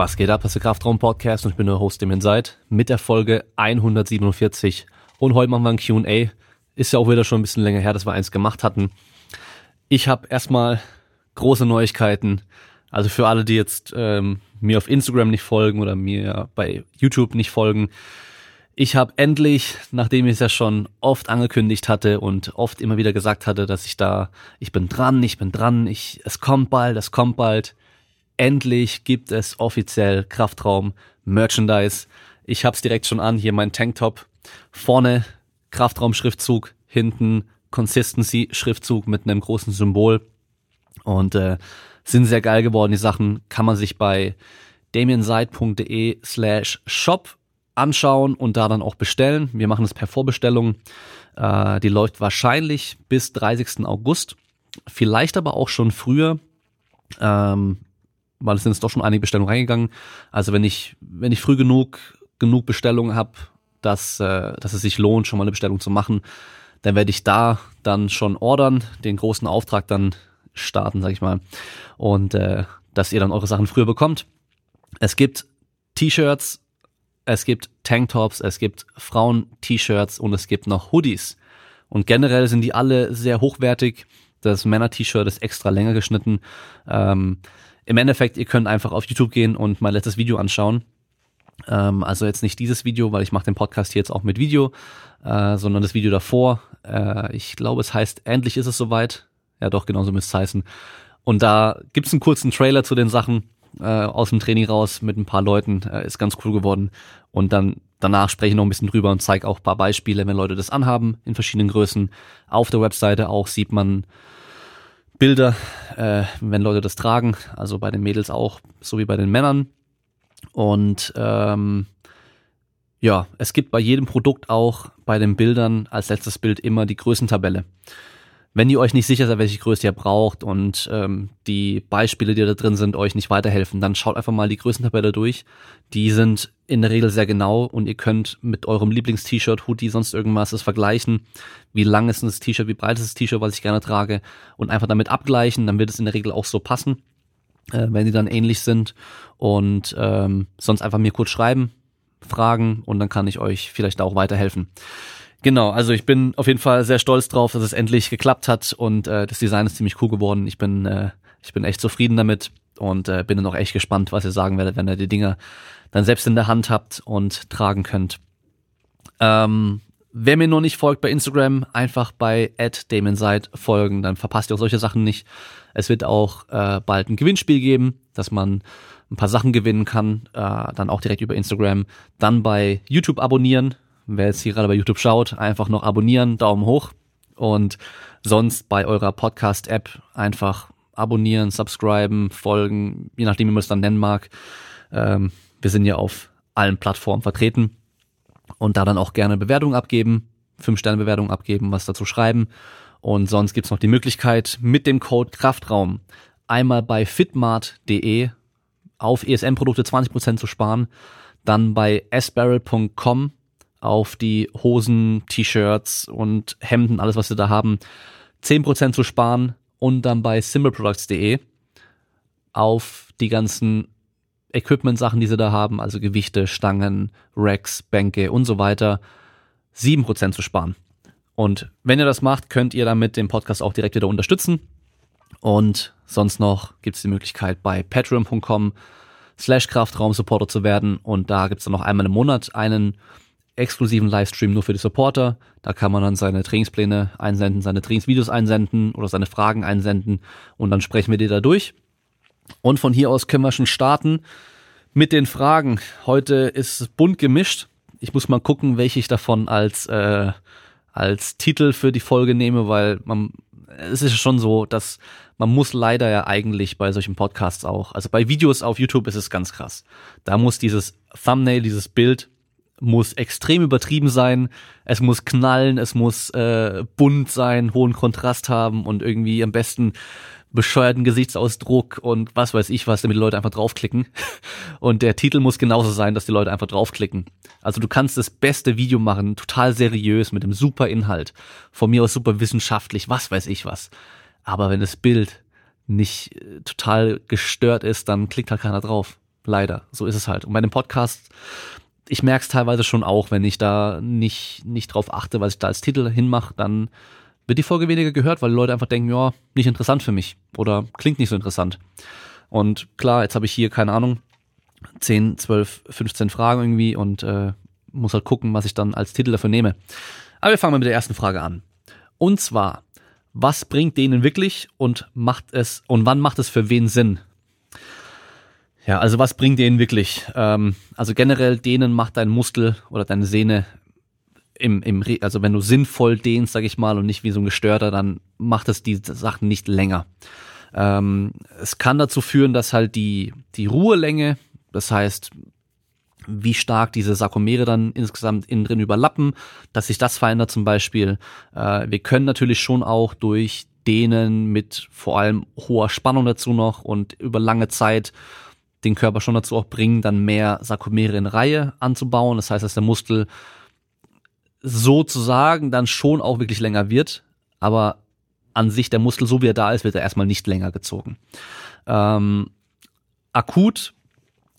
Was geht ab? Das ist der Kraftraum-Podcast und ich bin der Host, dem ihr seid, mit der Folge 147. Und heute machen wir ein Q&A. Ist ja auch wieder schon ein bisschen länger her, dass wir eins gemacht hatten. Ich habe erstmal große Neuigkeiten. Also für alle, die jetzt ähm, mir auf Instagram nicht folgen oder mir bei YouTube nicht folgen. Ich habe endlich, nachdem ich es ja schon oft angekündigt hatte und oft immer wieder gesagt hatte, dass ich da, ich bin dran, ich bin dran, ich, es kommt bald, es kommt bald. Endlich gibt es offiziell Kraftraum Merchandise. Ich hab's direkt schon an, hier mein Tanktop. Vorne Kraftraum Schriftzug, hinten Consistency Schriftzug mit einem großen Symbol. Und äh, sind sehr geil geworden. Die Sachen kann man sich bei damienseid.de slash shop anschauen und da dann auch bestellen. Wir machen es per Vorbestellung. Äh, die läuft wahrscheinlich bis 30. August. Vielleicht aber auch schon früher. Ähm, weil es sind jetzt doch schon einige Bestellungen reingegangen. Also wenn ich, wenn ich früh genug, genug Bestellungen habe, dass, äh, dass es sich lohnt, schon mal eine Bestellung zu machen, dann werde ich da dann schon ordern, den großen Auftrag dann starten, sag ich mal. Und äh, dass ihr dann eure Sachen früher bekommt. Es gibt T-Shirts, es gibt Tanktops, es gibt Frauen-T-Shirts und es gibt noch Hoodies. Und generell sind die alle sehr hochwertig. Das Männer-T-Shirt ist extra länger geschnitten. Ähm, Im Endeffekt, ihr könnt einfach auf YouTube gehen und mein letztes Video anschauen. Ähm, also jetzt nicht dieses Video, weil ich mache den Podcast hier jetzt auch mit Video, äh, sondern das Video davor. Äh, ich glaube, es heißt, endlich ist es soweit. Ja doch, genauso müsste es heißen. Und da gibt's einen kurzen Trailer zu den Sachen äh, aus dem Training raus mit ein paar Leuten. Äh, ist ganz cool geworden. Und dann danach spreche ich noch ein bisschen drüber und zeige auch paar Beispiele, wenn Leute das anhaben in verschiedenen Größen. Auf der Webseite auch sieht man Bilder, äh, wenn Leute das tragen. Also bei den Mädels auch, so wie bei den Männern. Und ähm, ja, es gibt bei jedem Produkt auch bei den Bildern als letztes Bild immer die Größentabelle wenn ihr euch nicht sicher seid, welche Größe ihr braucht und ähm, die Beispiele, die da drin sind, euch nicht weiterhelfen, dann schaut einfach mal die Größentabelle durch. Die sind in der Regel sehr genau und ihr könnt mit eurem Lieblings-T-Shirt, Hoodie, sonst irgendwas das vergleichen. Wie lang ist das T-Shirt, wie breit ist das T-Shirt, was ich gerne trage und einfach damit abgleichen. Dann wird es in der Regel auch so passen, äh, wenn die dann ähnlich sind. Und ähm, sonst einfach mir kurz schreiben, fragen und dann kann ich euch vielleicht auch weiterhelfen. Genau, also ich bin auf jeden Fall sehr stolz drauf, dass es endlich geklappt hat und äh, das Design ist ziemlich cool geworden. Ich bin, äh, ich bin echt zufrieden damit und äh, bin dann auch echt gespannt, was ihr sagen werdet, wenn ihr die Dinger dann selbst in der Hand habt und tragen könnt. Ähm, wer mir noch nicht folgt bei Instagram, einfach bei @damonside folgen, dann verpasst ihr auch solche Sachen nicht. Es wird auch äh, bald ein Gewinnspiel geben, dass man ein paar Sachen gewinnen kann, äh, dann auch direkt über Instagram. Dann bei YouTube abonnieren, Wer jetzt hier gerade bei YouTube schaut, einfach noch abonnieren, Daumen hoch. Und sonst bei eurer Podcast-App einfach abonnieren, subscriben, folgen, je nachdem, wie man es dann nennen mag. Ähm, wir sind ja auf allen Plattformen vertreten. Und da dann auch gerne Bewertungen abgeben, fünf sterne bewertungen abgeben, was dazu schreiben. Und sonst gibt's noch die Möglichkeit, mit dem Code Kraftraum einmal bei fitmart.de auf ESM-Produkte 20% zu sparen, dann bei sbarrel.com auf die Hosen, T-Shirts und Hemden, alles was wir da haben, 10% zu sparen und dann bei simpleproducts.de auf die ganzen Equipment-Sachen, die sie da haben, also Gewichte, Stangen, Racks, Bänke und so weiter, 7% zu sparen. Und wenn ihr das macht, könnt ihr damit den Podcast auch direkt wieder unterstützen. Und sonst noch gibt es die Möglichkeit bei patreon.com slash Kraftraum-Supporter zu werden. Und da gibt es dann noch einmal im Monat einen exklusiven Livestream nur für die Supporter. Da kann man dann seine Trainingspläne einsenden, seine Trainingsvideos einsenden oder seine Fragen einsenden und dann sprechen wir die da durch. Und von hier aus können wir schon starten mit den Fragen. Heute ist es bunt gemischt. Ich muss mal gucken, welche ich davon als, äh, als Titel für die Folge nehme, weil man, es ist schon so, dass man muss leider ja eigentlich bei solchen Podcasts auch, also bei Videos auf YouTube ist es ganz krass. Da muss dieses Thumbnail, dieses Bild muss extrem übertrieben sein, es muss knallen, es muss äh, bunt sein, hohen Kontrast haben und irgendwie am besten bescheuerten Gesichtsausdruck und was weiß ich was, damit die Leute einfach draufklicken. Und der Titel muss genauso sein, dass die Leute einfach draufklicken. Also du kannst das beste Video machen, total seriös, mit einem super Inhalt. Von mir aus super wissenschaftlich, was weiß ich was. Aber wenn das Bild nicht äh, total gestört ist, dann klickt halt keiner drauf. Leider. So ist es halt. Und bei dem Podcast, ich merke es teilweise schon auch, wenn ich da nicht, nicht drauf achte, was ich da als Titel hinmache, dann wird die Folge weniger gehört, weil die Leute einfach denken, ja, nicht interessant für mich oder klingt nicht so interessant. Und klar, jetzt habe ich hier, keine Ahnung, 10, 12, 15 Fragen irgendwie und äh, muss halt gucken, was ich dann als Titel dafür nehme. Aber wir fangen mal mit der ersten Frage an. Und zwar, was bringt denen wirklich und macht es und wann macht es für wen Sinn? Ja, also was bringt denen wirklich? Ähm, also generell denen macht dein Muskel oder deine Sehne im, im also wenn du sinnvoll dehnst, sag ich mal, und nicht wie so ein Gestörter, dann macht es die Sachen nicht länger. Ähm, es kann dazu führen, dass halt die, die Ruhelänge, das heißt, wie stark diese Sarkomere dann insgesamt innen drin überlappen, dass sich das verändert zum Beispiel. Äh, wir können natürlich schon auch durch Dehnen mit vor allem hoher Spannung dazu noch und über lange Zeit den Körper schon dazu auch bringen, dann mehr Sarkomere in Reihe anzubauen. Das heißt, dass der Muskel sozusagen dann schon auch wirklich länger wird, aber an sich der Muskel, so wie er da ist, wird er erstmal nicht länger gezogen. Ähm, akut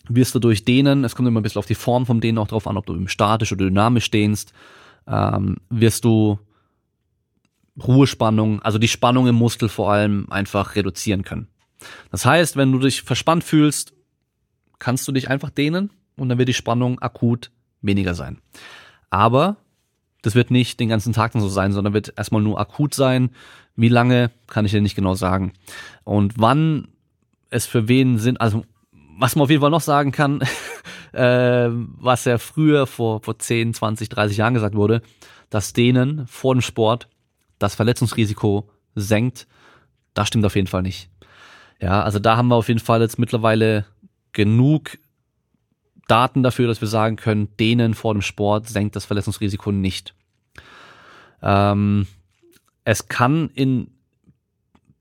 wirst du durch Dehnen, es kommt immer ein bisschen auf die Form vom Dehnen auch drauf an, ob du statisch oder dynamisch dehnst, ähm, wirst du Ruhespannung, also die Spannung im Muskel vor allem einfach reduzieren können. Das heißt, wenn du dich verspannt fühlst, kannst du dich einfach dehnen und dann wird die Spannung akut weniger sein. Aber das wird nicht den ganzen Tag dann so sein, sondern wird erstmal nur akut sein. Wie lange, kann ich dir nicht genau sagen. Und wann es für wen sind, also was man auf jeden Fall noch sagen kann, äh, was ja früher vor, vor 10, 20, 30 Jahren gesagt wurde, dass denen vor dem Sport das Verletzungsrisiko senkt, das stimmt auf jeden Fall nicht. Ja, also da haben wir auf jeden Fall jetzt mittlerweile genug Daten dafür, dass wir sagen können, denen vor dem Sport senkt das Verletzungsrisiko nicht. Ähm, es kann in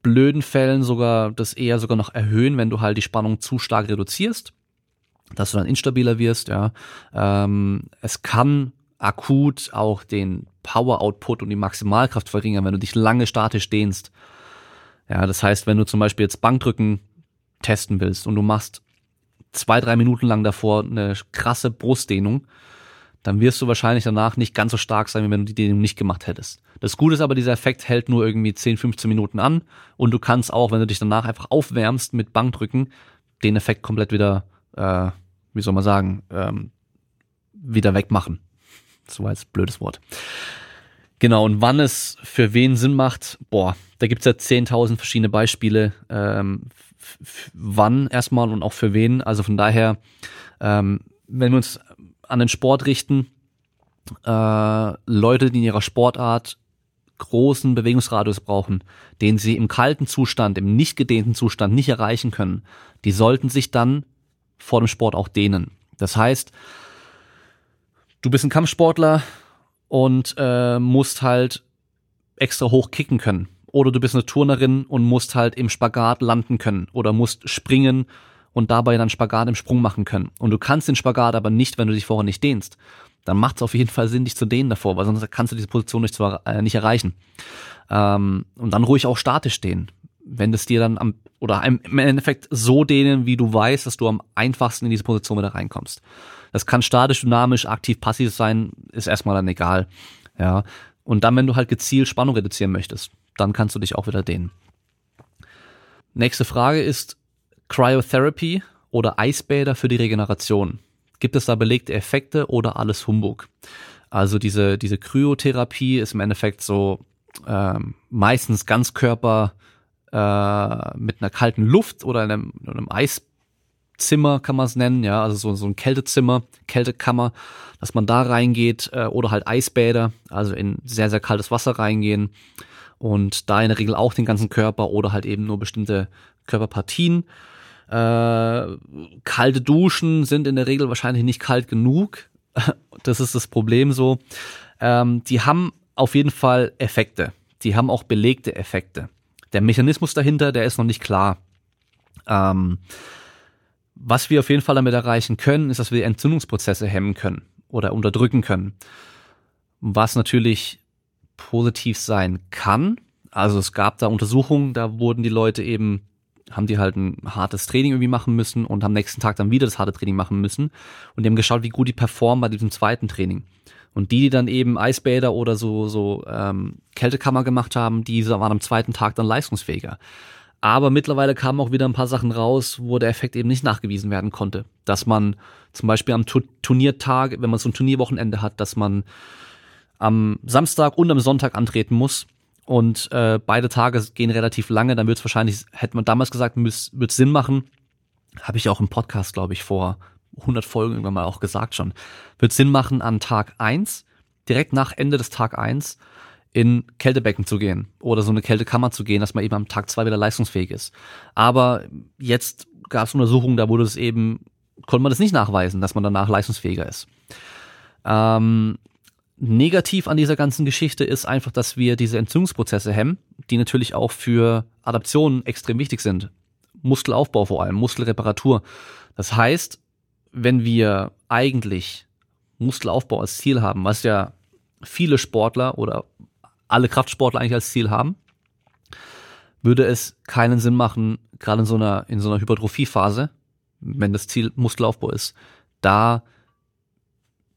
blöden Fällen sogar das eher sogar noch erhöhen, wenn du halt die Spannung zu stark reduzierst, dass du dann instabiler wirst. Ja, ähm, es kann akut auch den Power Output und die Maximalkraft verringern, wenn du dich lange statisch dehnst. Ja, das heißt, wenn du zum Beispiel jetzt Bankdrücken testen willst und du machst zwei, drei Minuten lang davor eine krasse Brustdehnung, dann wirst du wahrscheinlich danach nicht ganz so stark sein, wie wenn du die Dehnung nicht gemacht hättest. Das Gute ist aber, dieser Effekt hält nur irgendwie 10, 15 Minuten an und du kannst auch, wenn du dich danach einfach aufwärmst mit Bankdrücken, den Effekt komplett wieder, äh, wie soll man sagen, ähm, wieder wegmachen. So als blödes Wort. Genau, und wann es für wen Sinn macht, boah, da gibt's ja 10.000 verschiedene Beispiele, ähm, wann erstmal und auch für wen. Also von daher, ähm, wenn wir uns an den Sport richten, äh, Leute, die in ihrer Sportart großen Bewegungsradius brauchen, den sie im kalten Zustand, im nicht gedehnten Zustand nicht erreichen können, die sollten sich dann vor dem Sport auch dehnen. Das heißt, du bist ein Kampfsportler und äh, musst halt extra hoch kicken können. Oder du bist eine Turnerin und musst halt im Spagat landen können oder musst springen und dabei dann Spagat im Sprung machen können. Und du kannst den Spagat aber nicht, wenn du dich vorher nicht dehnst. Dann macht es auf jeden Fall Sinn, dich zu dehnen davor, weil sonst kannst du diese Position nicht, zwar, äh, nicht erreichen. Ähm, und dann ruhig auch statisch stehen. Wenn es dir dann am, oder im Endeffekt so dehnen, wie du weißt, dass du am einfachsten in diese Position wieder reinkommst. Das kann statisch, dynamisch, aktiv, passiv sein, ist erstmal dann egal. Ja. Und dann, wenn du halt gezielt Spannung reduzieren möchtest, dann kannst du dich auch wieder dehnen. Nächste Frage ist Cryotherapy oder Eisbäder für die Regeneration. Gibt es da belegte Effekte oder alles Humbug? Also diese, diese Kryotherapie ist im Endeffekt so ähm, meistens Ganzkörper äh, mit einer kalten Luft oder einem, einem Eiszimmer kann man es nennen, ja, also so, so ein Kältezimmer, Kältekammer, dass man da reingeht äh, oder halt Eisbäder, also in sehr, sehr kaltes Wasser reingehen und da in der Regel auch den ganzen Körper oder halt eben nur bestimmte Körperpartien. Äh, kalte Duschen sind in der Regel wahrscheinlich nicht kalt genug. Das ist das Problem so. Ähm, die haben auf jeden Fall Effekte. Die haben auch belegte Effekte. Der Mechanismus dahinter, der ist noch nicht klar. Ähm, was wir auf jeden Fall damit erreichen können, ist, dass wir Entzündungsprozesse hemmen können oder unterdrücken können. Was natürlich positiv sein kann. Also es gab da Untersuchungen, da wurden die Leute eben haben die halt ein hartes Training irgendwie machen müssen und am nächsten Tag dann wieder das harte Training machen müssen. Und die haben geschaut, wie gut die performen bei diesem zweiten Training. Und die, die dann eben Eisbäder oder so, so ähm, Kältekammer gemacht haben, die waren am zweiten Tag dann leistungsfähiger. Aber mittlerweile kamen auch wieder ein paar Sachen raus, wo der Effekt eben nicht nachgewiesen werden konnte. Dass man zum Beispiel am Turniertag, wenn man so ein Turnierwochenende hat, dass man am Samstag und am Sonntag antreten muss. Und äh, beide Tage gehen relativ lange, dann wird es wahrscheinlich, hätte man damals gesagt, wird Sinn machen. Habe ich auch im Podcast, glaube ich, vor 100 Folgen irgendwann mal auch gesagt schon. Wird Sinn machen, an Tag eins direkt nach Ende des Tag eins in Kältebecken zu gehen oder so eine Kältekammer zu gehen, dass man eben am Tag zwei wieder leistungsfähig ist. Aber jetzt gab es Untersuchungen, da wurde es eben, konnte man das nicht nachweisen, dass man danach leistungsfähiger ist. Ähm, negativ an dieser ganzen Geschichte ist einfach, dass wir diese Entzündungsprozesse hemmen, die natürlich auch für Adaptionen extrem wichtig sind. Muskelaufbau vor allem, Muskelreparatur. Das heißt, wenn wir eigentlich Muskelaufbau als Ziel haben, was ja viele Sportler oder alle Kraftsportler eigentlich als Ziel haben, würde es keinen Sinn machen, gerade in so einer, in so einer Hypertrophiephase, wenn das Ziel Muskelaufbau ist, da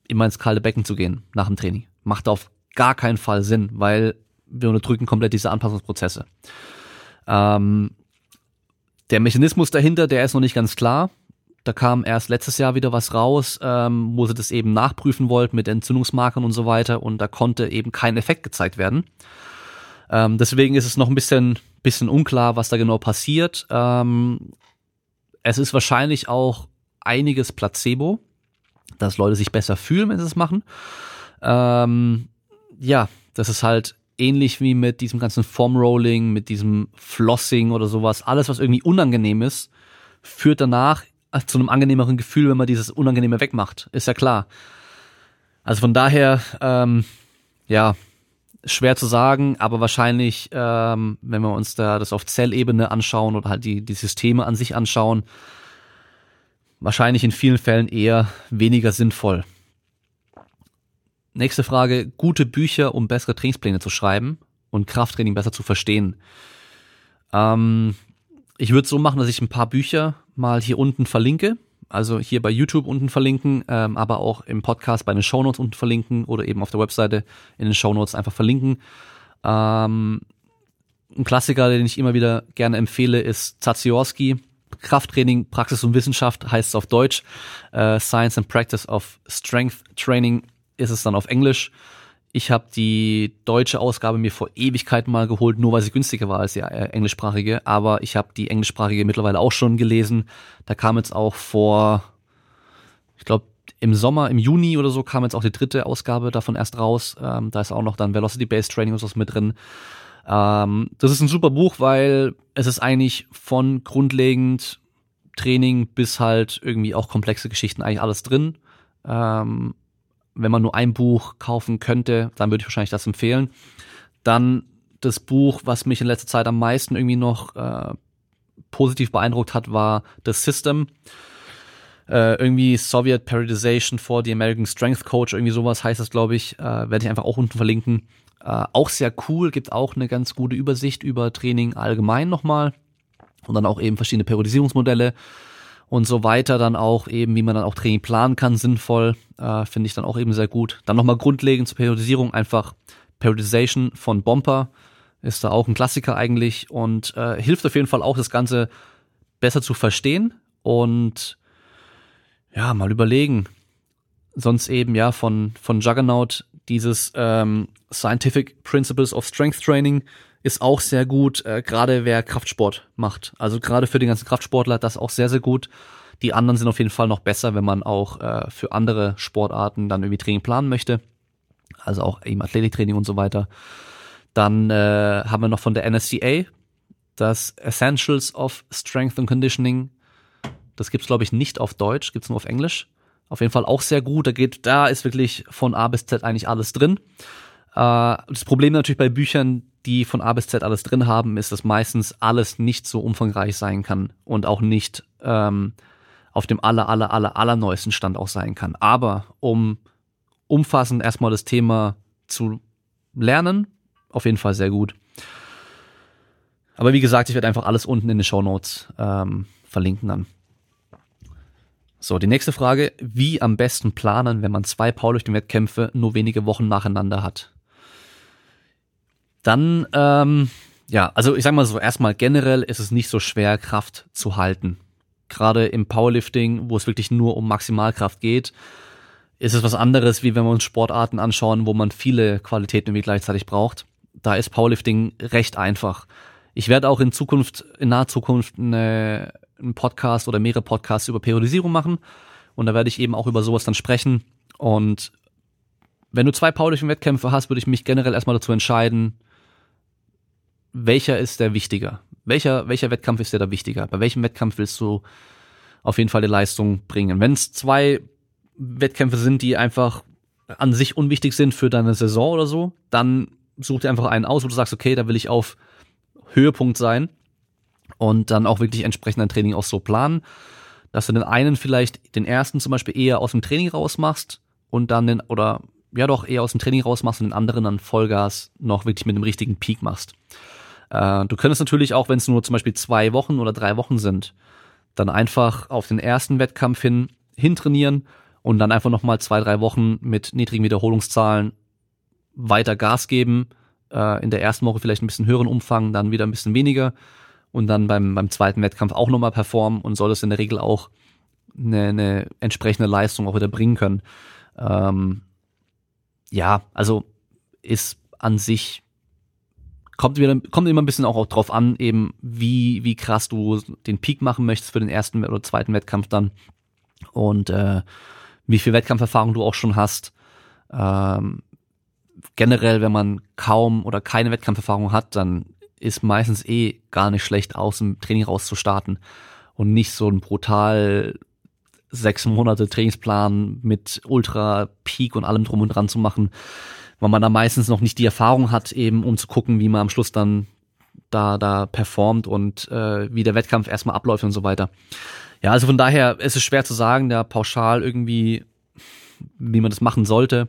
immer ins kalte Becken zu gehen nach dem Training. Macht auf gar keinen Fall Sinn, weil wir unterdrücken komplett diese Anpassungsprozesse. Ähm, der Mechanismus dahinter, der ist noch nicht ganz klar. Da kam erst letztes Jahr wieder was raus, ähm, wo sie das eben nachprüfen wollten mit Entzündungsmarkern und so weiter und da konnte eben kein Effekt gezeigt werden. Ähm, deswegen ist es noch ein bisschen, bisschen unklar, was da genau passiert. Ähm, es ist wahrscheinlich auch einiges Placebo, dass Leute sich besser fühlen, wenn sie es machen. Ähm, ja, das ist halt ähnlich wie mit diesem ganzen Formrolling, mit diesem Flossing oder sowas. Alles, was irgendwie unangenehm ist, führt danach zu einem angenehmeren Gefühl, wenn man dieses Unangenehme wegmacht. Ist ja klar. Also von daher, ähm, ja, schwer zu sagen, aber wahrscheinlich, ähm, wenn wir uns da das auf Zellebene anschauen oder halt die, die Systeme an sich anschauen, wahrscheinlich in vielen Fällen eher weniger sinnvoll. Nächste Frage, gute Bücher, um bessere Trainingspläne zu schreiben und Krafttraining besser zu verstehen. Ähm, ich würde so machen, dass ich ein paar Bücher mal hier unten verlinke. Also hier bei YouTube unten verlinken, ähm, aber auch im Podcast bei den Shownotes unten verlinken oder eben auf der Webseite in den Shownotes einfach verlinken. Ähm, ein Klassiker, den ich immer wieder gerne empfehle, ist Zaziorski. Krafttraining, Praxis und Wissenschaft heißt es auf Deutsch. Äh, Science and Practice of Strength Training ist es dann auf Englisch. Ich habe die deutsche Ausgabe mir vor Ewigkeiten mal geholt, nur weil sie günstiger war als die äh, englischsprachige. Aber ich habe die englischsprachige mittlerweile auch schon gelesen. Da kam jetzt auch vor, ich glaube, im Sommer, im Juni oder so kam jetzt auch die dritte Ausgabe davon erst raus. Ähm, da ist auch noch dann Velocity Based Training und sowas mit drin. Ähm, das ist ein super Buch, weil es ist eigentlich von grundlegend Training bis halt irgendwie auch komplexe Geschichten eigentlich alles drin. Ähm, wenn man nur ein Buch kaufen könnte, dann würde ich wahrscheinlich das empfehlen. Dann das Buch, was mich in letzter Zeit am meisten irgendwie noch äh, positiv beeindruckt hat, war The System. Äh, irgendwie Soviet Periodization for the American Strength Coach, irgendwie sowas heißt das, glaube ich. Äh, Werde ich einfach auch unten verlinken. Äh, auch sehr cool, gibt auch eine ganz gute Übersicht über Training allgemein nochmal. Und dann auch eben verschiedene Periodisierungsmodelle und so weiter dann auch eben, wie man dann auch Training planen kann, sinnvoll, äh, finde ich dann auch eben sehr gut. Dann nochmal grundlegend zur Periodisierung einfach Periodization von Bomper ist da auch ein Klassiker eigentlich und äh, hilft auf jeden Fall auch, das Ganze besser zu verstehen und ja, mal überlegen. Sonst eben ja von, von Juggernaut dieses ähm, Scientific Principles of Strength Training ist auch sehr gut, äh, gerade wer Kraftsport macht. Also gerade für den ganzen Kraftsportler das auch sehr, sehr gut. Die anderen sind auf jeden Fall noch besser, wenn man auch äh, für andere Sportarten dann irgendwie Training planen möchte. Also auch eben Athletiktraining und so weiter. Dann äh, haben wir noch von der NSCA das Essentials of Strength and Conditioning. Das gibt's glaube ich nicht auf Deutsch, gibt's nur auf Englisch. Auf jeden Fall auch sehr gut. Da geht, da ist wirklich von A bis Z eigentlich alles drin. Äh, das Problem natürlich bei Büchern, die von A bis Z alles drin haben, ist, dass meistens alles nicht so umfangreich sein kann und auch nicht ähm, auf dem aller, aller, aller, aller neuesten Stand auch sein kann. Aber um umfassend erstmal das Thema zu lernen, auf jeden Fall sehr gut. Aber wie gesagt, ich werde einfach alles unten in den Show Notes ähm, verlinken dann. So, die nächste Frage. Wie am besten planen, wenn man zwei Powerlifting-Wettkämpfe nur wenige Wochen nacheinander hat? Dann, ähm, ja, also ich sag mal so, erstmal generell ist es nicht so schwer, Kraft zu halten. Gerade im Powerlifting, wo es wirklich nur um Maximalkraft geht, ist es was anderes, wie wenn wir uns Sportarten anschauen, wo man viele Qualitäten irgendwie gleichzeitig braucht. Da ist Powerlifting recht einfach. Ich werde auch in Zukunft, in naher Zukunft eine, einen Podcast oder mehrere Podcasts über Periodisierung machen. Und da werde ich eben auch über sowas dann sprechen. Und wenn du zwei Powerlifting-Wettkämpfe hast, würde ich mich generell erstmal dazu entscheiden, welcher ist der wichtiger? Welcher, welcher Wettkampf ist dir da wichtiger? Bei welchem Wettkampf willst du auf jeden Fall die Leistung bringen? Wenn es zwei Wettkämpfe sind, die einfach an sich unwichtig sind für deine Saison oder so, dann such dir einfach einen aus, wo du sagst, okay, da will ich auf Höhepunkt sein und dann auch wirklich entsprechend dein Training auch so planen, dass du den einen vielleicht den ersten zum Beispiel eher aus dem Training rausmachst und dann den, oder ja doch eher aus dem Training rausmachst und den anderen dann Vollgas noch wirklich mit dem richtigen Peak machst. Äh, du könntest natürlich auch, wenn es nur zum Beispiel zwei Wochen oder drei Wochen sind, dann einfach auf den ersten Wettkampf hin hintrainieren und dann einfach nochmal zwei, drei Wochen mit niedrigen Wiederholungszahlen weiter Gas geben, äh, in der ersten Woche vielleicht ein bisschen höheren Umfang, dann wieder ein bisschen weniger und dann beim, beim zweiten Wettkampf auch nochmal performen und soll es in der Regel auch eine, eine entsprechende Leistung auch wieder bringen können. Ähm, ja, also ist an sich kommt wieder kommt immer ein bisschen auch drauf an, eben wie wie krass du den Peak machen möchtest für den ersten oder zweiten Wettkampf dann und äh, wie viel Wettkampferfahrung du auch schon hast. Ähm, generell, wenn man kaum oder keine Wettkampferfahrung hat, dann ist meistens eh gar nicht schlecht, aus dem Training rauszustarten und nicht so ein brutal sechs Monate Trainingsplan mit Ultra Peak und allem drum und dran zu machen, weil man da meistens noch nicht die Erfahrung hat, eben um zu gucken, wie man am Schluss dann da da performt und äh, wie der Wettkampf erstmal abläuft und so weiter. Ja, also von daher ist es schwer zu sagen, da pauschal irgendwie, wie man das machen sollte.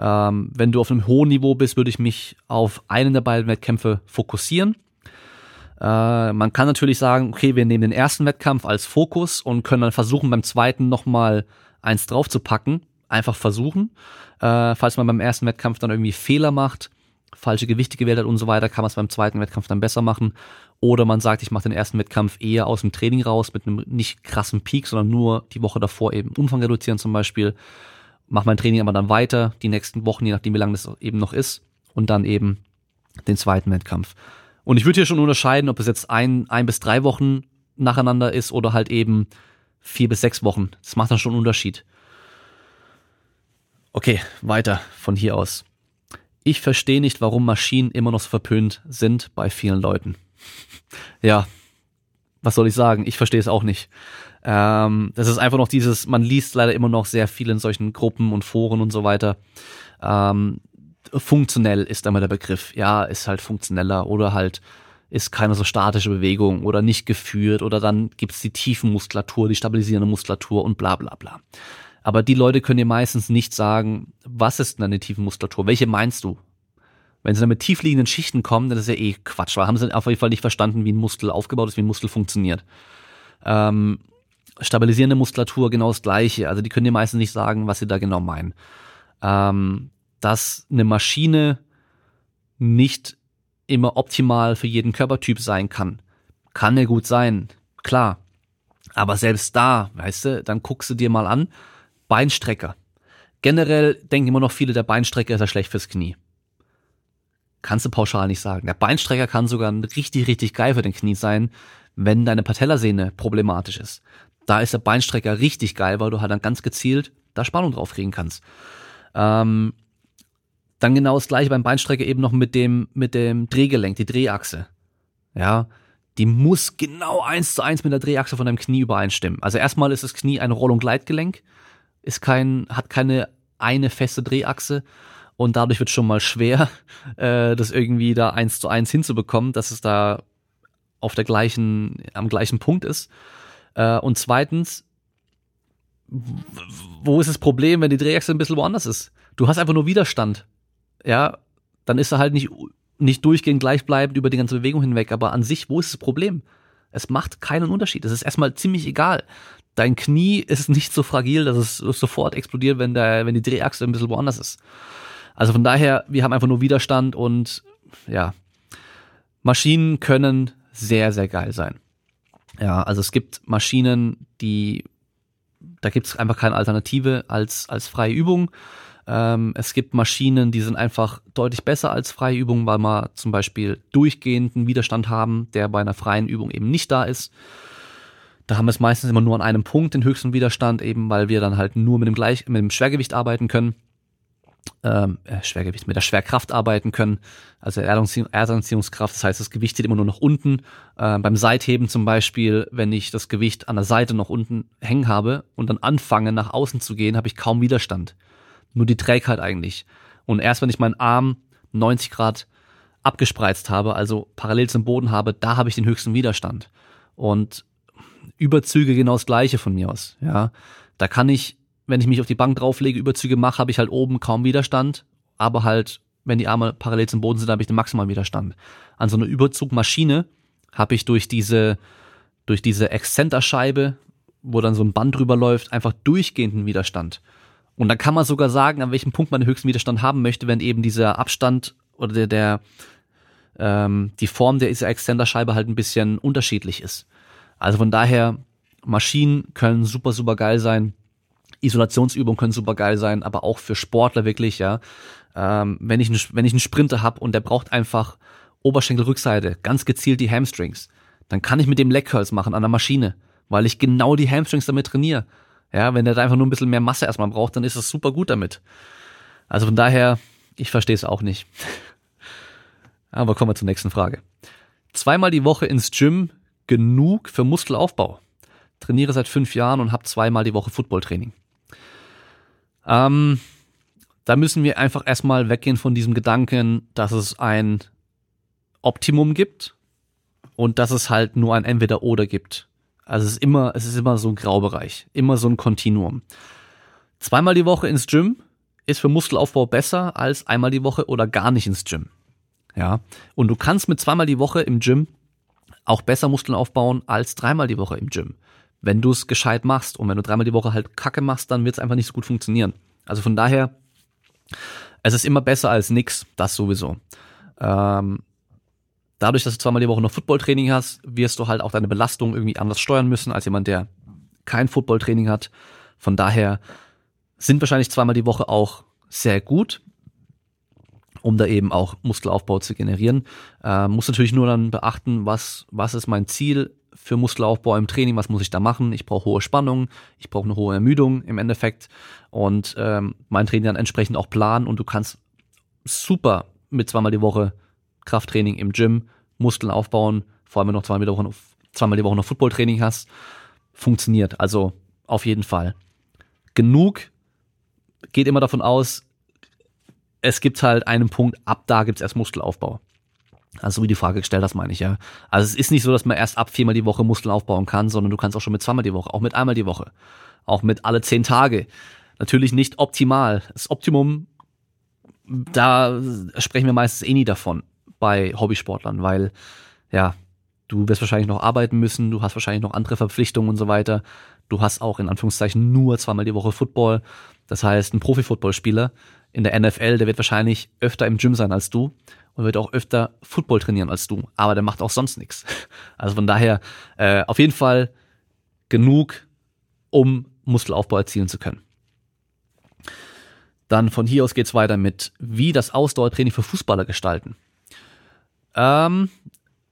Ähm, wenn du auf einem hohen Niveau bist, würde ich mich auf einen der beiden Wettkämpfe fokussieren. Äh, man kann natürlich sagen, okay, wir nehmen den ersten Wettkampf als Fokus und können dann versuchen, beim zweiten nochmal eins draufzupacken. Einfach versuchen. Äh, falls man beim ersten Wettkampf dann irgendwie Fehler macht, falsche Gewichte gewählt hat und so weiter, kann man es beim zweiten Wettkampf dann besser machen. Oder man sagt, ich mache den ersten Wettkampf eher aus dem Training raus mit einem nicht krassen Peak, sondern nur die Woche davor eben Umfang reduzieren zum Beispiel mache mein Training aber dann weiter, die nächsten Wochen, je nachdem wie lange das eben noch ist, und dann eben den zweiten Wettkampf. Und ich würde hier schon unterscheiden, ob es jetzt ein, ein bis drei Wochen nacheinander ist oder halt eben vier bis sechs Wochen. Das macht dann schon einen Unterschied. Okay, weiter von hier aus. Ich verstehe nicht, warum Maschinen immer noch so verpönt sind bei vielen Leuten. ja, was soll ich sagen? Ich verstehe es auch nicht. Ähm, das ist einfach noch dieses, man liest leider immer noch sehr viel in solchen Gruppen und Foren und so weiter. Ähm, funktionell ist einmal der Begriff. Ja, ist halt funktioneller oder halt ist keine so statische Bewegung oder nicht geführt oder dann gibt's die tiefen Muskulatur, die stabilisierende Muskulatur und bla bla bla. Aber die Leute können dir meistens nicht sagen, was ist denn eine tiefe Muskulatur? Welche meinst du? Wenn sie dann mit tiefliegenden Schichten kommen, dann ist ja eh Quatsch, weil haben sie auf jeden Fall nicht verstanden, wie ein Muskel aufgebaut ist, wie ein Muskel funktioniert. Ähm, stabilisierende Muskulatur genau das gleiche. Also die können dir meistens nicht sagen, was sie da genau meinen. Ähm, dass eine Maschine nicht immer optimal für jeden Körpertyp sein kann. Kann ja gut sein, klar. Aber selbst da, weißt du, dann guckst du dir mal an, Beinstrecker. Generell denken immer noch viele, der Beinstrecker ist ja schlecht fürs Knie. Kannst du pauschal nicht sagen. Der Beinstrecker kann sogar richtig, richtig geil für den Knie sein, wenn deine Patellasehne problematisch ist da ist der Beinstrecker richtig geil, weil du halt dann ganz gezielt da Spannung drauf kriegen kannst. Ähm, dann genau das gleiche beim Beinstrecker eben noch mit dem, mit dem Drehgelenk, die Drehachse. Ja, die muss genau eins zu eins mit der Drehachse von deinem Knie übereinstimmen. Also erstmal ist das Knie ein Roll- und Gleitgelenk, ist kein, hat keine eine feste Drehachse und dadurch wird schon mal schwer, äh, das irgendwie da eins zu eins hinzubekommen, dass es da auf der gleichen, am gleichen Punkt ist. Äh, und zweitens, wo ist das Problem, wenn die Drehachse ein bisschen woanders ist? Du hast einfach nur Widerstand. Ja, dann ist er halt nicht nicht durchgehend gleichbleibend über die ganze Bewegung hinweg, aber an sich, wo ist das Problem? Es macht keinen Unterschied. Es ist erstmal ziemlich egal. Dein Knie ist nicht so fragil, dass es sofort explodiert, wenn, der, wenn die Drehachse ein bisschen woanders ist. Also von daher, wir haben einfach nur Widerstand und ja, Maschinen können sehr, sehr geil sein. Ja, also es gibt Maschinen, die, da gibt es einfach keine Alternative als, als freie Übung. Ähm, es gibt Maschinen, die sind einfach deutlich besser als freie Übungen, weil man zum Beispiel durchgehenden Widerstand haben, der bei einer freien Übung eben nicht da ist. Da haben wir es meistens immer nur an einem Punkt, den höchsten Widerstand, eben weil wir dann halt nur mit dem, Gleich mit dem Schwergewicht arbeiten können. Ähm, äh, Schwergewicht, mit der Schwerkraft arbeiten können, also Erdanziehungskraft, das heißt, das Gewicht steht immer nur nach unten. Äh, beim Seitheben zum Beispiel, wenn ich das Gewicht an der Seite noch unten hängen habe und dann anfange, nach außen zu gehen, habe ich kaum Widerstand nur die Trägheit eigentlich. Und erst wenn ich meinen Arm 90 Grad abgespreizt habe, also parallel zum Boden habe, da habe ich den höchsten Widerstand. Und Überzüge genau das gleiche von mir aus. Ja, da kann ich, wenn ich mich auf die Bank drauflege, Überzüge mache, habe ich halt oben kaum Widerstand, aber halt, wenn die Arme parallel zum Boden sind, habe ich den maximalen Widerstand. An so einer Überzugmaschine habe ich durch diese durch diese Exzenterscheibe, wo dann so ein Band drüber läuft, einfach durchgehenden Widerstand. Und dann kann man sogar sagen, an welchem Punkt man den höchsten Widerstand haben möchte, wenn eben dieser Abstand oder der, der ähm, die Form der dieser Extenderscheibe halt ein bisschen unterschiedlich ist. Also von daher, Maschinen können super, super geil sein. Isolationsübungen können super geil sein, aber auch für Sportler wirklich, ja. Ähm, wenn, ich einen, wenn ich einen Sprinter habe und der braucht einfach Oberschenkelrückseite, ganz gezielt die Hamstrings, dann kann ich mit dem Leg Curls machen an der Maschine, weil ich genau die Hamstrings damit trainiere. Ja, wenn der da einfach nur ein bisschen mehr Masse erstmal braucht, dann ist es super gut damit. Also von daher, ich verstehe es auch nicht. Aber kommen wir zur nächsten Frage. Zweimal die Woche ins Gym genug für Muskelaufbau. Trainiere seit fünf Jahren und habe zweimal die Woche Footballtraining. Ähm, da müssen wir einfach erstmal weggehen von diesem Gedanken, dass es ein Optimum gibt und dass es halt nur ein Entweder-Oder gibt. Also es ist immer, es ist immer so ein Graubereich, immer so ein Kontinuum. Zweimal die Woche ins Gym ist für Muskelaufbau besser als einmal die Woche oder gar nicht ins Gym. Ja. Und du kannst mit zweimal die Woche im Gym auch besser Muskeln aufbauen als dreimal die Woche im Gym. Wenn du es gescheit machst und wenn du dreimal die Woche halt Kacke machst, dann wird es einfach nicht so gut funktionieren. Also von daher, es ist immer besser als nix, das sowieso. Ähm, dadurch, dass du zweimal die Woche noch Footballtraining hast, wirst du halt auch deine Belastung irgendwie anders steuern müssen als jemand, der kein Footballtraining hat. Von daher sind wahrscheinlich zweimal die Woche auch sehr gut, um da eben auch Muskelaufbau zu generieren. Äh, muss natürlich nur dann beachten, was, was ist mein Ziel für Muskelaufbau im Training, was muss ich da machen? Ich brauche hohe Spannung, ich brauche eine hohe Ermüdung im Endeffekt und ähm, mein Training dann entsprechend auch planen und du kannst super mit zweimal die Woche Krafttraining im Gym, Muskeln aufbauen, vor allem wenn du noch zweimal die Woche, zweimal die Woche noch Footballtraining hast, funktioniert. Also auf jeden Fall. Genug geht immer davon aus, es gibt halt einen Punkt, ab da gibt's erst Muskelaufbau. Also wie die Frage gestellt hast, meine ich ja. Also es ist nicht so, dass man erst ab viermal die Woche Muskeln aufbauen kann, sondern du kannst auch schon mit zweimal die Woche, auch mit einmal die Woche, auch mit alle zehn Tage. Natürlich nicht optimal. Das Optimum, da sprechen wir meistens eh nie davon bei Hobbysportlern, weil ja, du wirst wahrscheinlich noch arbeiten müssen, du hast wahrscheinlich noch andere Verpflichtungen und so weiter. Du hast auch in Anführungszeichen nur zweimal die Woche Football. Das heißt, ein Profi-Footballspieler in der NFL, der wird wahrscheinlich öfter im Gym sein als du und wird auch öfter Football trainieren als du. Aber der macht auch sonst nichts. Also von daher äh, auf jeden Fall genug, um Muskelaufbau erzielen zu können. Dann von hier aus geht's weiter mit, wie das Ausdauertraining für Fußballer gestalten. Ähm,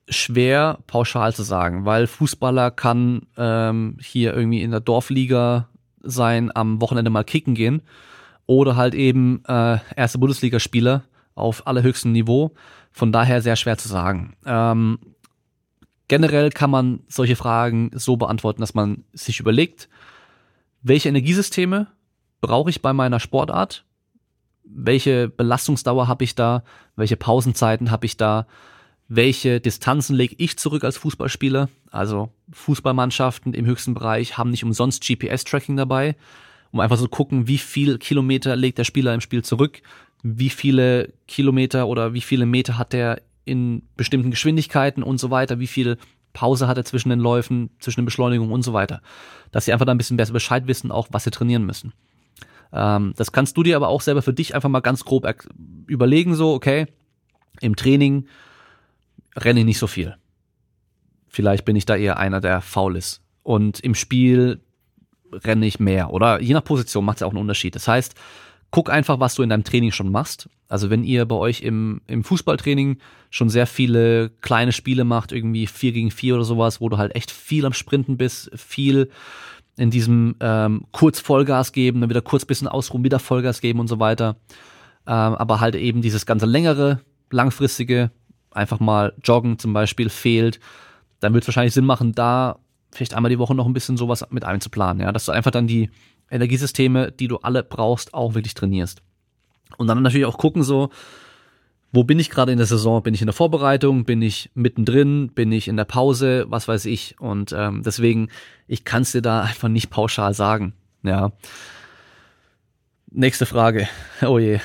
schwer pauschal zu sagen, weil Fußballer kann ähm, hier irgendwie in der Dorfliga sein, am Wochenende mal kicken gehen oder halt eben äh, erste Bundesligaspieler auf allerhöchstem Niveau. Von daher sehr schwer zu sagen. Ähm, generell kann man solche Fragen so beantworten, dass man sich überlegt, welche Energiesysteme brauche ich bei meiner Sportart welche Belastungsdauer habe ich da, welche Pausenzeiten habe ich da, welche Distanzen lege ich zurück als Fußballspieler. Also Fußballmannschaften im höchsten Bereich haben nicht umsonst GPS-Tracking dabei, um einfach so gucken, wie viel Kilometer legt der Spieler im Spiel zurück, wie viele Kilometer oder wie viele Meter hat der in bestimmten Geschwindigkeiten und so weiter, wie viel Pause hat er zwischen den Läufen, zwischen den Beschleunigungen und so weiter. Dass sie einfach da ein bisschen besser Bescheid wissen, auch was sie trainieren müssen. Ähm, das kannst du dir aber auch selber für dich einfach mal ganz grob überlegen, so, okay, im Training renne ich nicht so viel. Vielleicht bin ich da eher einer, der faul ist. Und im Spiel renne ich mehr. Oder je nach Position macht es auch einen Unterschied. Das heißt, guck einfach, was du in deinem Training schon machst. Also wenn ihr bei euch im, im Fußballtraining schon sehr viele kleine Spiele macht, irgendwie vier gegen vier oder sowas, wo du halt echt viel am Sprinten bist, viel in diesem ähm, kurz Vollgas geben, dann wieder kurz bisschen ausruhen, wieder Vollgas geben und so weiter. Ähm, aber halt eben dieses ganze längere, langfristige, einfach mal joggen zum Beispiel fehlt, dann wird es wahrscheinlich Sinn machen, da vielleicht einmal die Woche noch ein bisschen sowas mit einzuplanen, ja, dass du einfach dann die Energiesysteme, die du alle brauchst, auch wirklich trainierst. Und dann natürlich auch gucken so, wo bin ich gerade in der Saison? Bin ich in der Vorbereitung? Bin ich mittendrin? Bin ich in der Pause? Was weiß ich? Und ähm, deswegen, ich kann es dir da einfach nicht pauschal sagen. Ja. Nächste Frage. Oh je.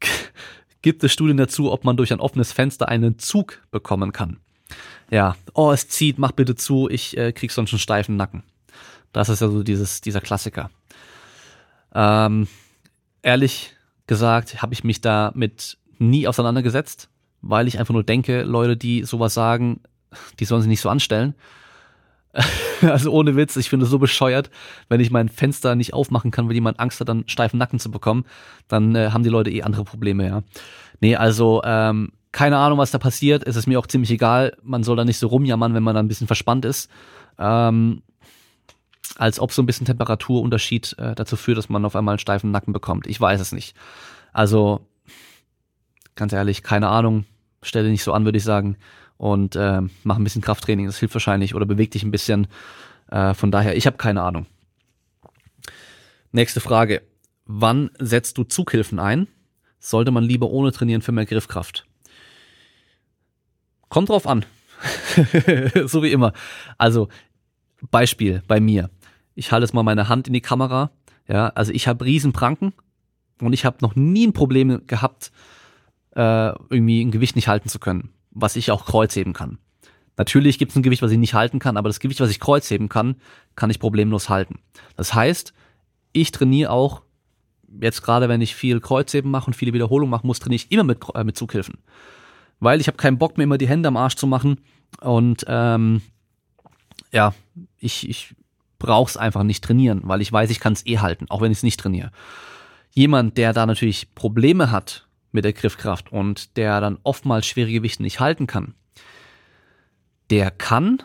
Gibt es Studien dazu, ob man durch ein offenes Fenster einen Zug bekommen kann? Ja. Oh, es zieht, mach bitte zu, ich äh, krieg sonst einen steifen Nacken. Das ist ja so dieses, dieser Klassiker. Ähm, ehrlich gesagt, habe ich mich da mit nie auseinandergesetzt, weil ich einfach nur denke, Leute, die sowas sagen, die sollen sich nicht so anstellen. also ohne Witz, ich finde es so bescheuert, wenn ich mein Fenster nicht aufmachen kann, weil jemand Angst hat, dann steifen Nacken zu bekommen, dann äh, haben die Leute eh andere Probleme, ja. Nee, also ähm, keine Ahnung, was da passiert, es ist mir auch ziemlich egal, man soll da nicht so rumjammern, wenn man da ein bisschen verspannt ist. Ähm, als ob so ein bisschen Temperaturunterschied äh, dazu führt, dass man auf einmal einen steifen Nacken bekommt. Ich weiß es nicht. Also ganz ehrlich, keine Ahnung, stelle nicht so an, würde ich sagen. Und äh, mach ein bisschen Krafttraining, das hilft wahrscheinlich, oder beweg dich ein bisschen. Äh, von daher, ich habe keine Ahnung. Nächste Frage. Wann setzt du Zughilfen ein? Sollte man lieber ohne trainieren für mehr Griffkraft? Kommt drauf an. so wie immer. Also, Beispiel bei mir. Ich halte jetzt mal meine Hand in die Kamera. Ja, also ich habe Riesenpranken und ich habe noch nie ein Problem gehabt, äh, irgendwie ein Gewicht nicht halten zu können, was ich auch kreuzheben kann. Natürlich gibt es ein Gewicht, was ich nicht halten kann, aber das Gewicht, was ich kreuzheben kann, kann ich problemlos halten. Das heißt, ich trainiere auch, jetzt gerade wenn ich viel Kreuzheben mache und viele Wiederholungen machen muss, trainiere ich immer mit, äh, mit Zughilfen. Weil ich habe keinen Bock mir immer die Hände am Arsch zu machen und ähm, ja, ich, ich brauche es einfach nicht trainieren, weil ich weiß, ich kann es eh halten, auch wenn ich es nicht trainiere. Jemand, der da natürlich Probleme hat mit der Griffkraft und der dann oftmals schwere Gewichte nicht halten kann, der kann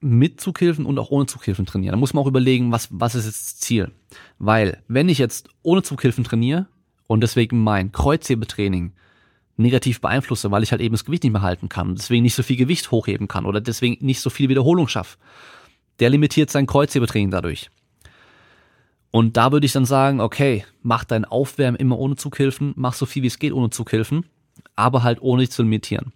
mit Zughilfen und auch ohne Zughilfen trainieren. Da muss man auch überlegen, was, was ist jetzt das Ziel. Weil, wenn ich jetzt ohne Zughilfen trainiere und deswegen mein Kreuzhebetraining negativ beeinflusse, weil ich halt eben das Gewicht nicht mehr halten kann deswegen nicht so viel Gewicht hochheben kann oder deswegen nicht so viel Wiederholung schaffe, der limitiert sein Kreuzhebetraining dadurch. Und da würde ich dann sagen, okay, mach dein Aufwärmen immer ohne Zughilfen, mach so viel wie es geht ohne Zughilfen, aber halt ohne dich zu limitieren.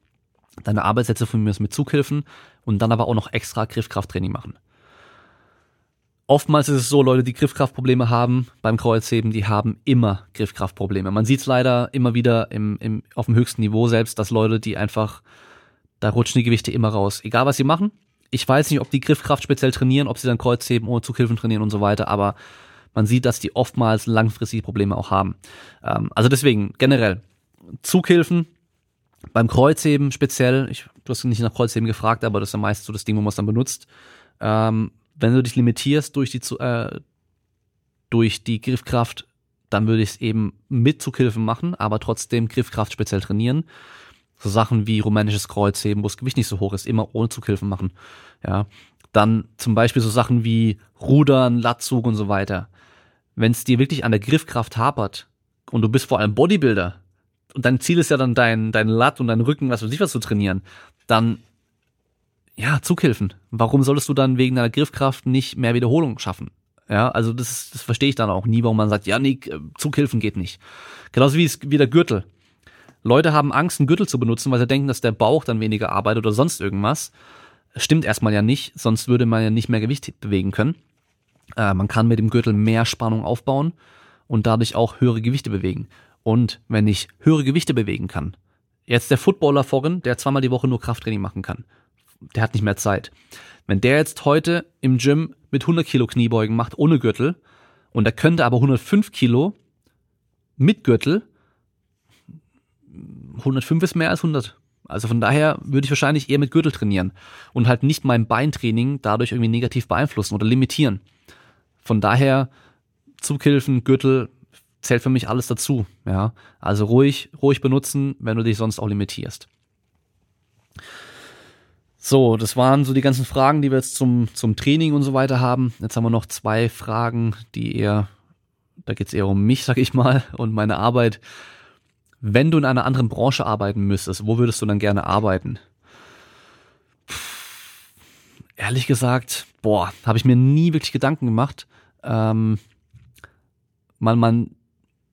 Deine Arbeitssätze von mir mit Zughilfen und dann aber auch noch extra Griffkrafttraining machen. Oftmals ist es so, Leute, die Griffkraftprobleme haben beim Kreuzheben, die haben immer Griffkraftprobleme. Man sieht es leider immer wieder im, im, auf dem höchsten Niveau selbst, dass Leute, die einfach, da rutschen die Gewichte immer raus. Egal was sie machen. Ich weiß nicht, ob die Griffkraft speziell trainieren, ob sie dann Kreuzheben ohne Zughilfen trainieren und so weiter, aber man sieht, dass die oftmals langfristige Probleme auch haben. Ähm, also deswegen, generell, Zughilfen beim Kreuzheben speziell, ich, du hast nicht nach Kreuzheben gefragt, aber das ist ja meist so das Ding, wo man es dann benutzt. Ähm, wenn du dich limitierst durch die, äh, durch die Griffkraft, dann würde ich es eben mit Zughilfen machen, aber trotzdem Griffkraft speziell trainieren. So Sachen wie rumänisches Kreuzheben, wo das Gewicht nicht so hoch ist, immer ohne Zughilfen machen. Ja. Dann zum Beispiel so Sachen wie Rudern, Latzug und so weiter. Wenn es dir wirklich an der Griffkraft hapert und du bist vor allem Bodybuilder und dein Ziel ist ja dann dein, dein Lat und dein Rücken, was weiß ich was zu trainieren, dann ja, Zughilfen. Warum solltest du dann wegen deiner Griffkraft nicht mehr Wiederholung schaffen? Ja, also das, das verstehe ich dann auch nie, warum man sagt, ja, nee, Zughilfen geht nicht. Genauso wie, es, wie der Gürtel. Leute haben Angst, einen Gürtel zu benutzen, weil sie denken, dass der Bauch dann weniger arbeitet oder sonst irgendwas. Stimmt erstmal ja nicht, sonst würde man ja nicht mehr Gewicht bewegen können. Äh, man kann mit dem Gürtel mehr Spannung aufbauen und dadurch auch höhere Gewichte bewegen. Und wenn ich höhere Gewichte bewegen kann, jetzt der Footballer vorhin, der zweimal die Woche nur Krafttraining machen kann, der hat nicht mehr Zeit. Wenn der jetzt heute im Gym mit 100 Kilo Kniebeugen macht, ohne Gürtel, und er könnte aber 105 Kilo mit Gürtel, 105 ist mehr als 100. Also von daher würde ich wahrscheinlich eher mit Gürtel trainieren und halt nicht mein Beintraining dadurch irgendwie negativ beeinflussen oder limitieren. Von daher Zughilfen, Gürtel zählt für mich alles dazu. Ja, also ruhig, ruhig benutzen, wenn du dich sonst auch limitierst. So, das waren so die ganzen Fragen, die wir jetzt zum, zum Training und so weiter haben. Jetzt haben wir noch zwei Fragen, die eher, da geht's eher um mich, sag ich mal, und meine Arbeit. Wenn du in einer anderen Branche arbeiten müsstest, wo würdest du dann gerne arbeiten? Ehrlich gesagt, boah, habe ich mir nie wirklich Gedanken gemacht. Ähm, man, man,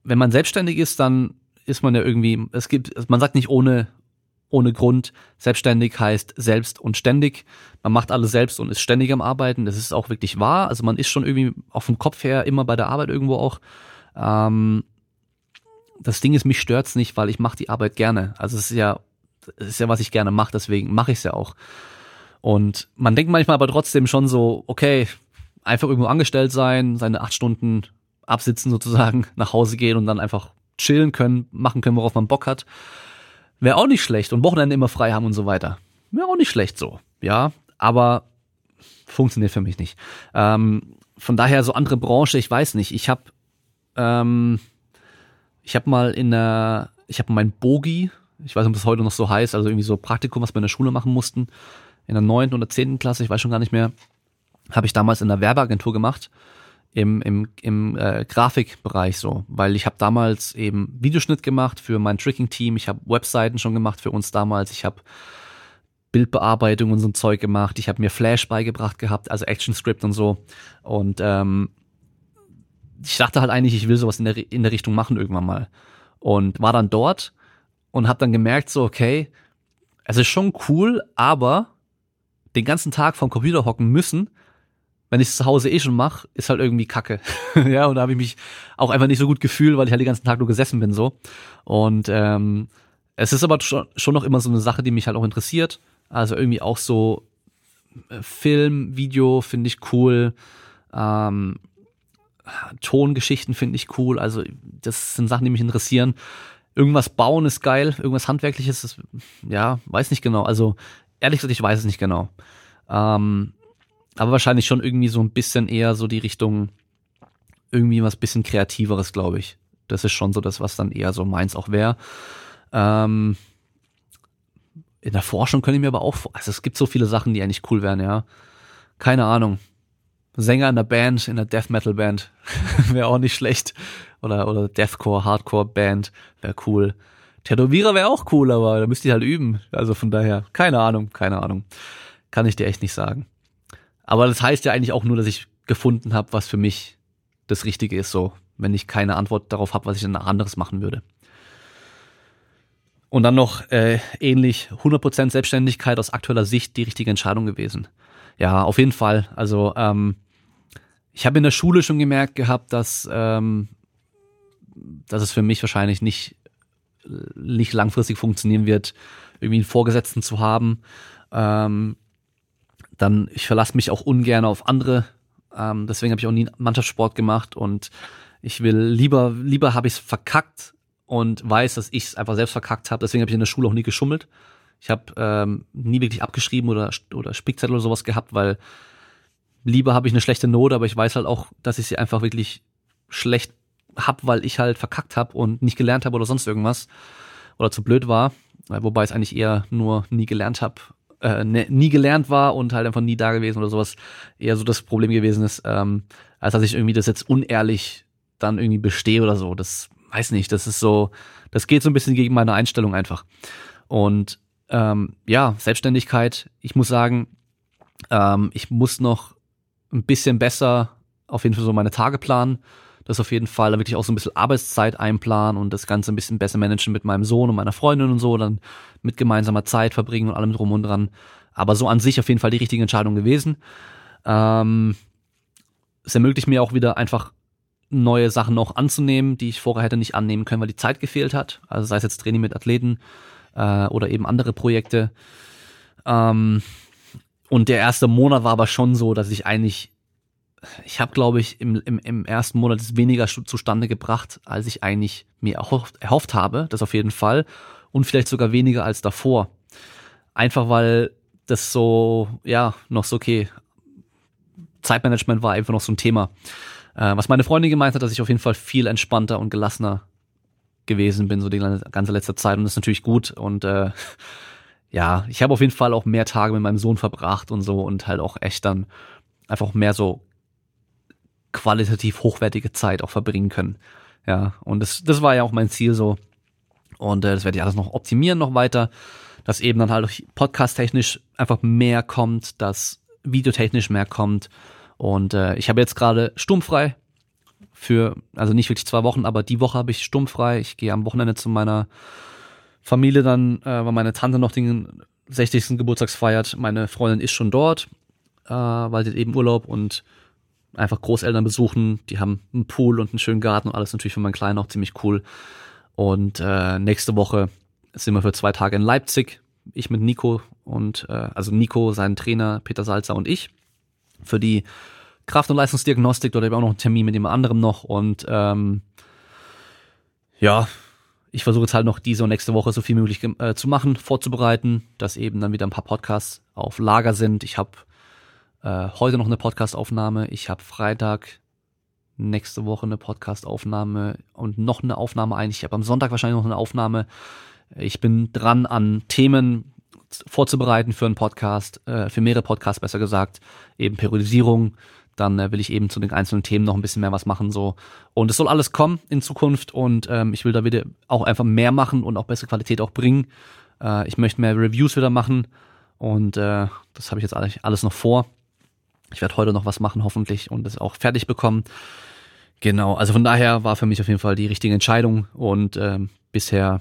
wenn man selbstständig ist, dann ist man ja irgendwie, es gibt, man sagt nicht ohne, ohne Grund. Selbstständig heißt selbst und ständig. Man macht alles selbst und ist ständig am Arbeiten. Das ist auch wirklich wahr. Also man ist schon irgendwie auch vom Kopf her immer bei der Arbeit irgendwo auch. Ähm, das Ding ist, mich stört's nicht, weil ich mache die Arbeit gerne. Also es ist ja, es ist ja, was ich gerne mache, deswegen mache ich es ja auch. Und man denkt manchmal aber trotzdem schon so, okay, einfach irgendwo angestellt sein, seine acht Stunden absitzen sozusagen, nach Hause gehen und dann einfach chillen können, machen können, worauf man Bock hat. Wäre auch nicht schlecht und Wochenende immer frei haben und so weiter. Wäre auch nicht schlecht so, ja, aber funktioniert für mich nicht. Ähm, von daher so andere Branche, ich weiß nicht. Ich habe ähm, ich habe mal in der, ich habe mein Bogi, ich weiß nicht, ob das heute noch so heißt, also irgendwie so Praktikum, was wir in der Schule machen mussten, in der neunten oder zehnten Klasse, ich weiß schon gar nicht mehr, habe ich damals in der Werbeagentur gemacht im, im, im äh, Grafikbereich so, weil ich habe damals eben Videoschnitt gemacht für mein Tricking-Team, ich habe Webseiten schon gemacht für uns damals, ich habe Bildbearbeitung und so ein Zeug gemacht, ich habe mir Flash beigebracht gehabt, also ActionScript und so. Und ähm, ich dachte halt eigentlich, ich will sowas in der, in der Richtung machen irgendwann mal und war dann dort und habe dann gemerkt so, okay, es ist schon cool, aber den ganzen Tag vom Computer hocken müssen, wenn ich es zu Hause eh schon mache, ist halt irgendwie Kacke. ja, und da habe ich mich auch einfach nicht so gut gefühlt, weil ich halt den ganzen Tag nur gesessen bin so. Und ähm, es ist aber schon, noch immer so eine Sache, die mich halt auch interessiert. Also irgendwie auch so äh, Film, Video finde ich cool. Ähm, Tongeschichten finde ich cool. Also das sind Sachen, die mich interessieren. Irgendwas bauen ist geil, irgendwas Handwerkliches ist, ja, weiß nicht genau. Also ehrlich gesagt, ich weiß es nicht genau. Ähm, aber wahrscheinlich schon irgendwie so ein bisschen eher so die Richtung, irgendwie was bisschen kreativeres, glaube ich. Das ist schon so das, was dann eher so meins auch wäre. Ähm, in der Forschung könnte ich mir aber auch, also es gibt so viele Sachen, die eigentlich cool wären, ja. Keine Ahnung. Sänger in der Band, in der Death Metal Band, wäre auch nicht schlecht. Oder, oder Deathcore, Hardcore Band, wäre cool. Tätowierer wäre auch cool, aber da müsste ich halt üben. Also von daher, keine Ahnung, keine Ahnung. Kann ich dir echt nicht sagen. Aber das heißt ja eigentlich auch nur, dass ich gefunden habe, was für mich das Richtige ist, so, wenn ich keine Antwort darauf habe, was ich dann anderes machen würde. Und dann noch äh, ähnlich 100% Selbstständigkeit aus aktueller Sicht die richtige Entscheidung gewesen. Ja, auf jeden Fall. Also ähm, ich habe in der Schule schon gemerkt gehabt, dass, ähm, dass es für mich wahrscheinlich nicht, nicht langfristig funktionieren wird, irgendwie einen Vorgesetzten zu haben. Ähm, dann, ich verlasse mich auch ungern auf andere. Ähm, deswegen habe ich auch nie Mannschaftssport gemacht und ich will lieber, lieber habe ich es verkackt und weiß, dass ich es einfach selbst verkackt habe. Deswegen habe ich in der Schule auch nie geschummelt. Ich habe ähm, nie wirklich abgeschrieben oder, oder Spickzettel oder sowas gehabt, weil lieber habe ich eine schlechte Note, aber ich weiß halt auch, dass ich sie einfach wirklich schlecht hab, weil ich halt verkackt habe und nicht gelernt habe oder sonst irgendwas oder zu blöd war, wobei es eigentlich eher nur nie gelernt habe äh, ne, nie gelernt war und halt einfach nie da gewesen oder sowas eher so das Problem gewesen ist, ähm, als dass ich irgendwie das jetzt unehrlich dann irgendwie bestehe oder so. Das weiß nicht, das ist so, das geht so ein bisschen gegen meine Einstellung einfach. Und ähm, ja, Selbstständigkeit, ich muss sagen, ähm, ich muss noch ein bisschen besser auf jeden Fall so meine Tage planen das auf jeden Fall wirklich auch so ein bisschen Arbeitszeit einplanen und das Ganze ein bisschen besser managen mit meinem Sohn und meiner Freundin und so, dann mit gemeinsamer Zeit verbringen und allem drum und dran. Aber so an sich auf jeden Fall die richtige Entscheidung gewesen. Ähm, es ermöglicht mir auch wieder einfach neue Sachen noch anzunehmen, die ich vorher hätte nicht annehmen können, weil die Zeit gefehlt hat. Also sei es jetzt Training mit Athleten äh, oder eben andere Projekte. Ähm, und der erste Monat war aber schon so, dass ich eigentlich, ich habe glaube ich im, im, im ersten Monat weniger zustande gebracht, als ich eigentlich mir erhofft, erhofft habe, das auf jeden Fall. Und vielleicht sogar weniger als davor. Einfach weil das so, ja, noch so okay. Zeitmanagement war einfach noch so ein Thema. Äh, was meine Freundin gemeint hat, dass ich auf jeden Fall viel entspannter und gelassener gewesen bin, so die ganze letzte Zeit. Und das ist natürlich gut. Und äh, ja, ich habe auf jeden Fall auch mehr Tage mit meinem Sohn verbracht und so und halt auch echt dann einfach mehr so qualitativ hochwertige Zeit auch verbringen können. Ja, und das, das war ja auch mein Ziel so. Und äh, das werde ich alles noch optimieren noch weiter, dass eben dann halt podcast-technisch einfach mehr kommt, dass videotechnisch mehr kommt und äh, ich habe jetzt gerade sturmfrei für, also nicht wirklich zwei Wochen, aber die Woche habe ich sturmfrei. Ich gehe am Wochenende zu meiner Familie dann, äh, weil meine Tante noch den 60. Geburtstags feiert. Meine Freundin ist schon dort, äh, weil sie eben Urlaub und einfach Großeltern besuchen. Die haben einen Pool und einen schönen Garten und alles natürlich für meinen Kleinen auch ziemlich cool. Und äh, nächste Woche sind wir für zwei Tage in Leipzig. Ich mit Nico und äh, also Nico, sein Trainer, Peter Salzer und ich für die Kraft- und Leistungsdiagnostik. Dort habe ich auch noch einen Termin mit jemand anderem noch. Und ähm, ja, ich versuche jetzt halt noch diese und nächste Woche so viel möglich äh, zu machen, vorzubereiten, dass eben dann wieder ein paar Podcasts auf Lager sind. Ich habe äh, heute noch eine Podcastaufnahme. Ich habe Freitag nächste Woche eine Podcastaufnahme und noch eine Aufnahme eigentlich. Ich habe am Sonntag wahrscheinlich noch eine Aufnahme. Ich bin dran an Themen, vorzubereiten für einen Podcast, äh, für mehrere Podcasts besser gesagt, eben Periodisierung. Dann äh, will ich eben zu den einzelnen Themen noch ein bisschen mehr was machen so. Und es soll alles kommen in Zukunft und ähm, ich will da wieder auch einfach mehr machen und auch bessere Qualität auch bringen. Äh, ich möchte mehr Reviews wieder machen und äh, das habe ich jetzt alles noch vor. Ich werde heute noch was machen hoffentlich und das auch fertig bekommen. Genau, also von daher war für mich auf jeden Fall die richtige Entscheidung und ähm, bisher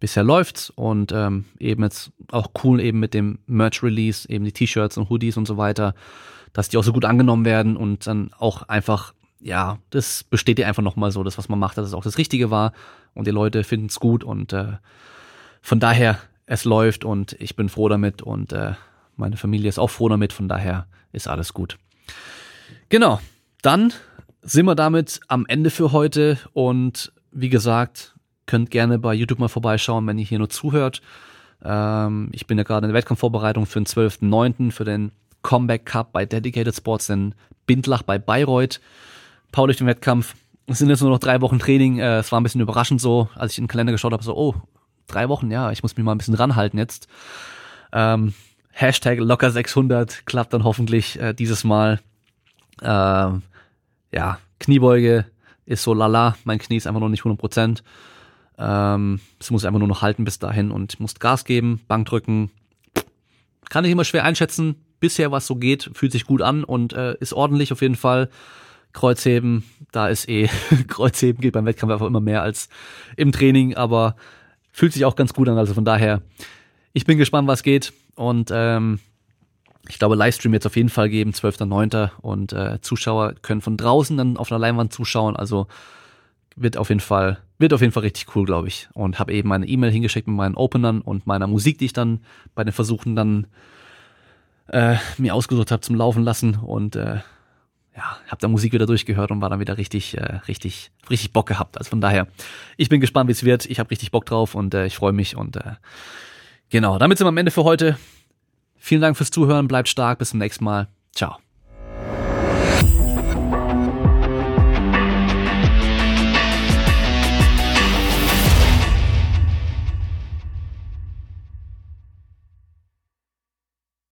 bisher läuft's und ähm, eben jetzt auch cool eben mit dem Merch-Release, eben die T-Shirts und Hoodies und so weiter, dass die auch so gut angenommen werden und dann auch einfach, ja, das besteht ja einfach nochmal so, das, was man macht, dass es auch das Richtige war und die Leute finden's gut und äh, von daher, es läuft und ich bin froh damit und äh, meine Familie ist auch froh damit, von daher ist alles gut. Genau, dann sind wir damit am Ende für heute und wie gesagt, Könnt gerne bei YouTube mal vorbeischauen, wenn ihr hier nur zuhört. Ähm, ich bin ja gerade in der Wettkampfvorbereitung für den 12.09. für den Comeback Cup bei Dedicated Sports in Bindlach bei Bayreuth. Paul durch den Wettkampf. Es sind jetzt nur noch drei Wochen Training. Äh, es war ein bisschen überraschend so, als ich in den Kalender geschaut habe, so, oh, drei Wochen, ja, ich muss mich mal ein bisschen ranhalten jetzt. Ähm, Hashtag locker 600 klappt dann hoffentlich äh, dieses Mal. Ähm, ja, Kniebeuge ist so lala, mein Knie ist einfach noch nicht 100 Prozent. Ähm, es muss einfach nur noch halten bis dahin und muss Gas geben, Bank drücken. Kann ich immer schwer einschätzen. Bisher, was so geht, fühlt sich gut an und äh, ist ordentlich auf jeden Fall. Kreuzheben, da ist eh, Kreuzheben geht beim Wettkampf einfach immer mehr als im Training, aber fühlt sich auch ganz gut an. Also von daher, ich bin gespannt, was geht. Und ähm, ich glaube, Livestream jetzt auf jeden Fall geben, 12.09. Und äh, Zuschauer können von draußen dann auf einer Leinwand zuschauen. Also wird auf jeden Fall, wird auf jeden Fall richtig cool, glaube ich. Und habe eben meine E-Mail hingeschickt mit meinen Openern und meiner Musik, die ich dann bei den Versuchen dann äh, mir ausgesucht habe zum Laufen lassen und äh, ja, habe da Musik wieder durchgehört und war dann wieder richtig, äh, richtig, richtig Bock gehabt. Also von daher, ich bin gespannt, wie es wird. Ich habe richtig Bock drauf und äh, ich freue mich und äh, genau, damit sind wir am Ende für heute. Vielen Dank fürs Zuhören, bleibt stark, bis zum nächsten Mal. Ciao.